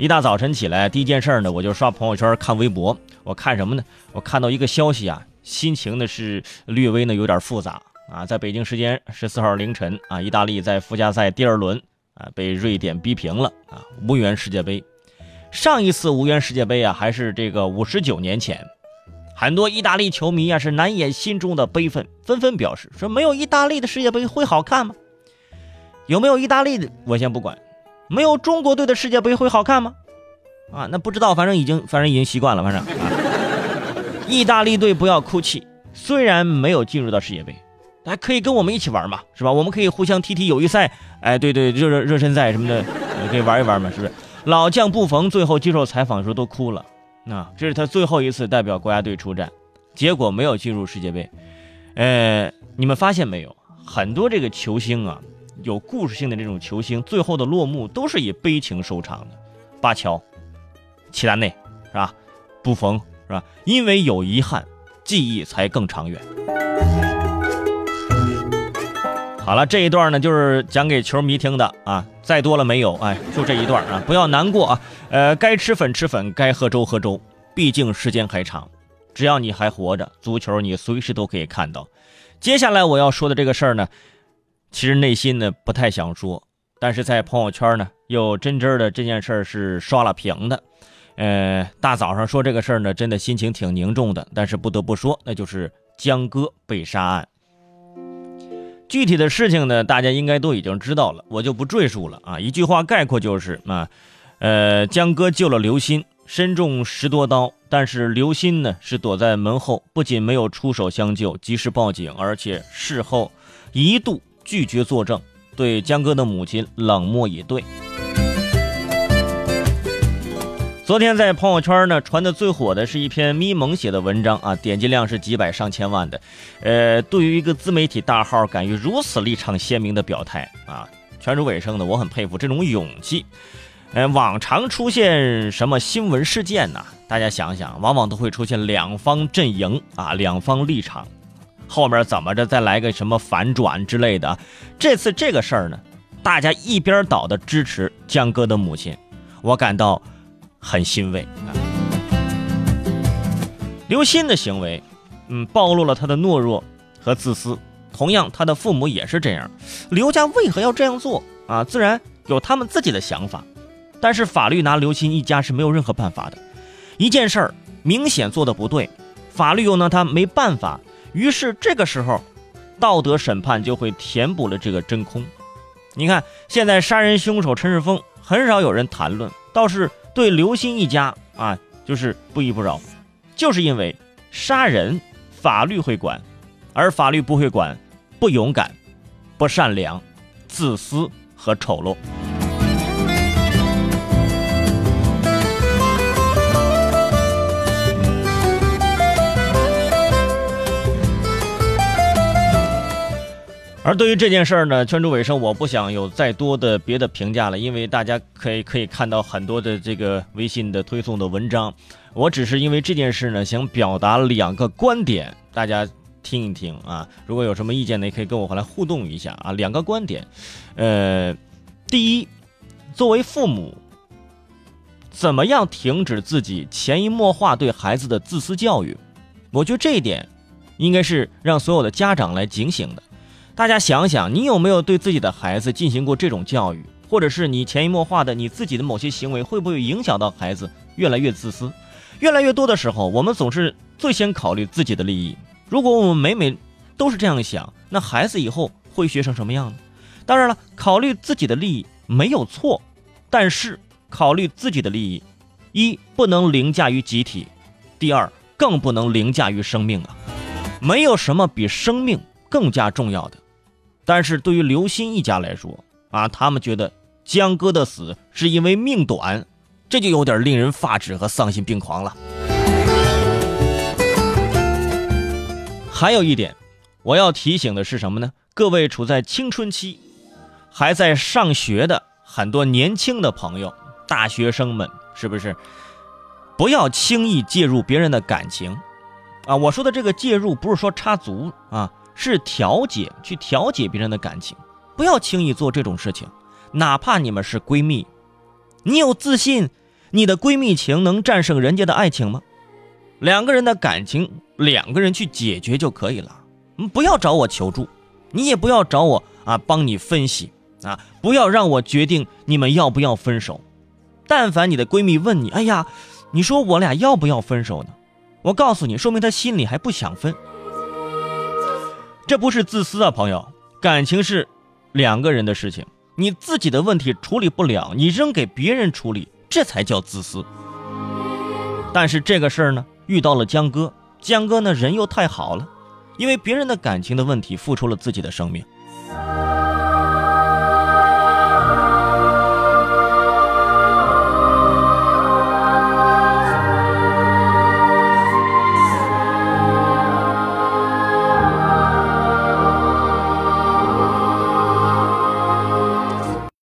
一大早晨起来，第一件事呢，我就刷朋友圈看微博。我看什么呢？我看到一个消息啊，心情呢是略微呢有点复杂啊。在北京时间十四号凌晨啊，意大利在附加赛第二轮啊被瑞典逼平了啊，无缘世界杯。上一次无缘世界杯啊，还是这个五十九年前。很多意大利球迷啊是难掩心中的悲愤，纷纷表示说：没有意大利的世界杯会好看吗？有没有意大利的我先不管。没有中国队的世界杯会好看吗？啊，那不知道，反正已经，反正已经习惯了，反正。意大利队不要哭泣，虽然没有进入到世界杯，还可以跟我们一起玩嘛，是吧？我们可以互相踢踢友谊赛，哎，对对，热热热身赛什么的，可以玩一玩嘛，是不是？老将布冯最后接受采访的时候都哭了，那这是他最后一次代表国家队出战，结果没有进入世界杯。呃，你们发现没有？很多这个球星啊。有故事性的这种球星，最后的落幕都是以悲情收场的。巴乔、齐达内是吧？布冯是吧？因为有遗憾，记忆才更长远。好了，这一段呢就是讲给球迷听的啊，再多了没有？哎，就这一段啊，不要难过啊。呃，该吃粉吃粉，该喝粥喝粥，毕竟时间还长，只要你还活着，足球你随时都可以看到。接下来我要说的这个事儿呢。其实内心呢不太想说，但是在朋友圈呢又真真的这件事是刷了屏的。呃，大早上说这个事儿呢，真的心情挺凝重的。但是不得不说，那就是江歌被杀案。具体的事情呢，大家应该都已经知道了，我就不赘述了啊。一句话概括就是啊，呃，江哥救了刘鑫，身中十多刀，但是刘鑫呢是躲在门后，不仅没有出手相救，及时报警，而且事后一度。拒绝作证，对江哥的母亲冷漠以对。昨天在朋友圈呢传的最火的是一篇咪蒙写的文章啊，点击量是几百上千万的。呃，对于一个自媒体大号敢于如此立场鲜明的表态啊，全是尾声的，我很佩服这种勇气。呃，往常出现什么新闻事件呢？大家想想，往往都会出现两方阵营啊，两方立场。后面怎么着再来个什么反转之类的？这次这个事儿呢，大家一边倒的支持江哥的母亲，我感到很欣慰啊。刘鑫的行为，嗯，暴露了他的懦弱和自私。同样，他的父母也是这样。刘家为何要这样做啊？自然有他们自己的想法。但是法律拿刘鑫一家是没有任何办法的。一件事儿明显做的不对，法律又拿他没办法。于是这个时候，道德审判就会填补了这个真空。你看，现在杀人凶手陈世峰很少有人谈论，倒是对刘鑫一家啊，就是不依不饶，就是因为杀人法律会管，而法律不会管不勇敢、不善良、自私和丑陋。而对于这件事儿呢，圈主尾声，我不想有再多的别的评价了，因为大家可以可以看到很多的这个微信的推送的文章，我只是因为这件事呢，想表达两个观点，大家听一听啊。如果有什么意见呢，也可以跟我回来互动一下啊。两个观点，呃，第一，作为父母，怎么样停止自己潜移默化对孩子的自私教育？我觉得这一点，应该是让所有的家长来警醒的。大家想想，你有没有对自己的孩子进行过这种教育，或者是你潜移默化的你自己的某些行为，会不会影响到孩子越来越自私？越来越多的时候，我们总是最先考虑自己的利益。如果我们每每都是这样想，那孩子以后会学成什么样呢？当然了，考虑自己的利益没有错，但是考虑自己的利益，一不能凌驾于集体，第二更不能凌驾于生命啊！没有什么比生命更加重要的。但是对于刘鑫一家来说啊，他们觉得江歌的死是因为命短，这就有点令人发指和丧心病狂了。还有一点，我要提醒的是什么呢？各位处在青春期，还在上学的很多年轻的朋友，大学生们，是不是不要轻易介入别人的感情啊？我说的这个介入，不是说插足啊。是调解，去调解别人的感情，不要轻易做这种事情。哪怕你们是闺蜜，你有自信，你的闺蜜情能战胜人家的爱情吗？两个人的感情，两个人去解决就可以了。不要找我求助，你也不要找我啊，帮你分析啊，不要让我决定你们要不要分手。但凡你的闺蜜问你，哎呀，你说我俩要不要分手呢？我告诉你，说明她心里还不想分。这不是自私啊，朋友，感情是两个人的事情，你自己的问题处理不了，你扔给别人处理，这才叫自私。但是这个事儿呢？遇到了江哥，江哥呢人又太好了，因为别人的感情的问题付出了自己的生命，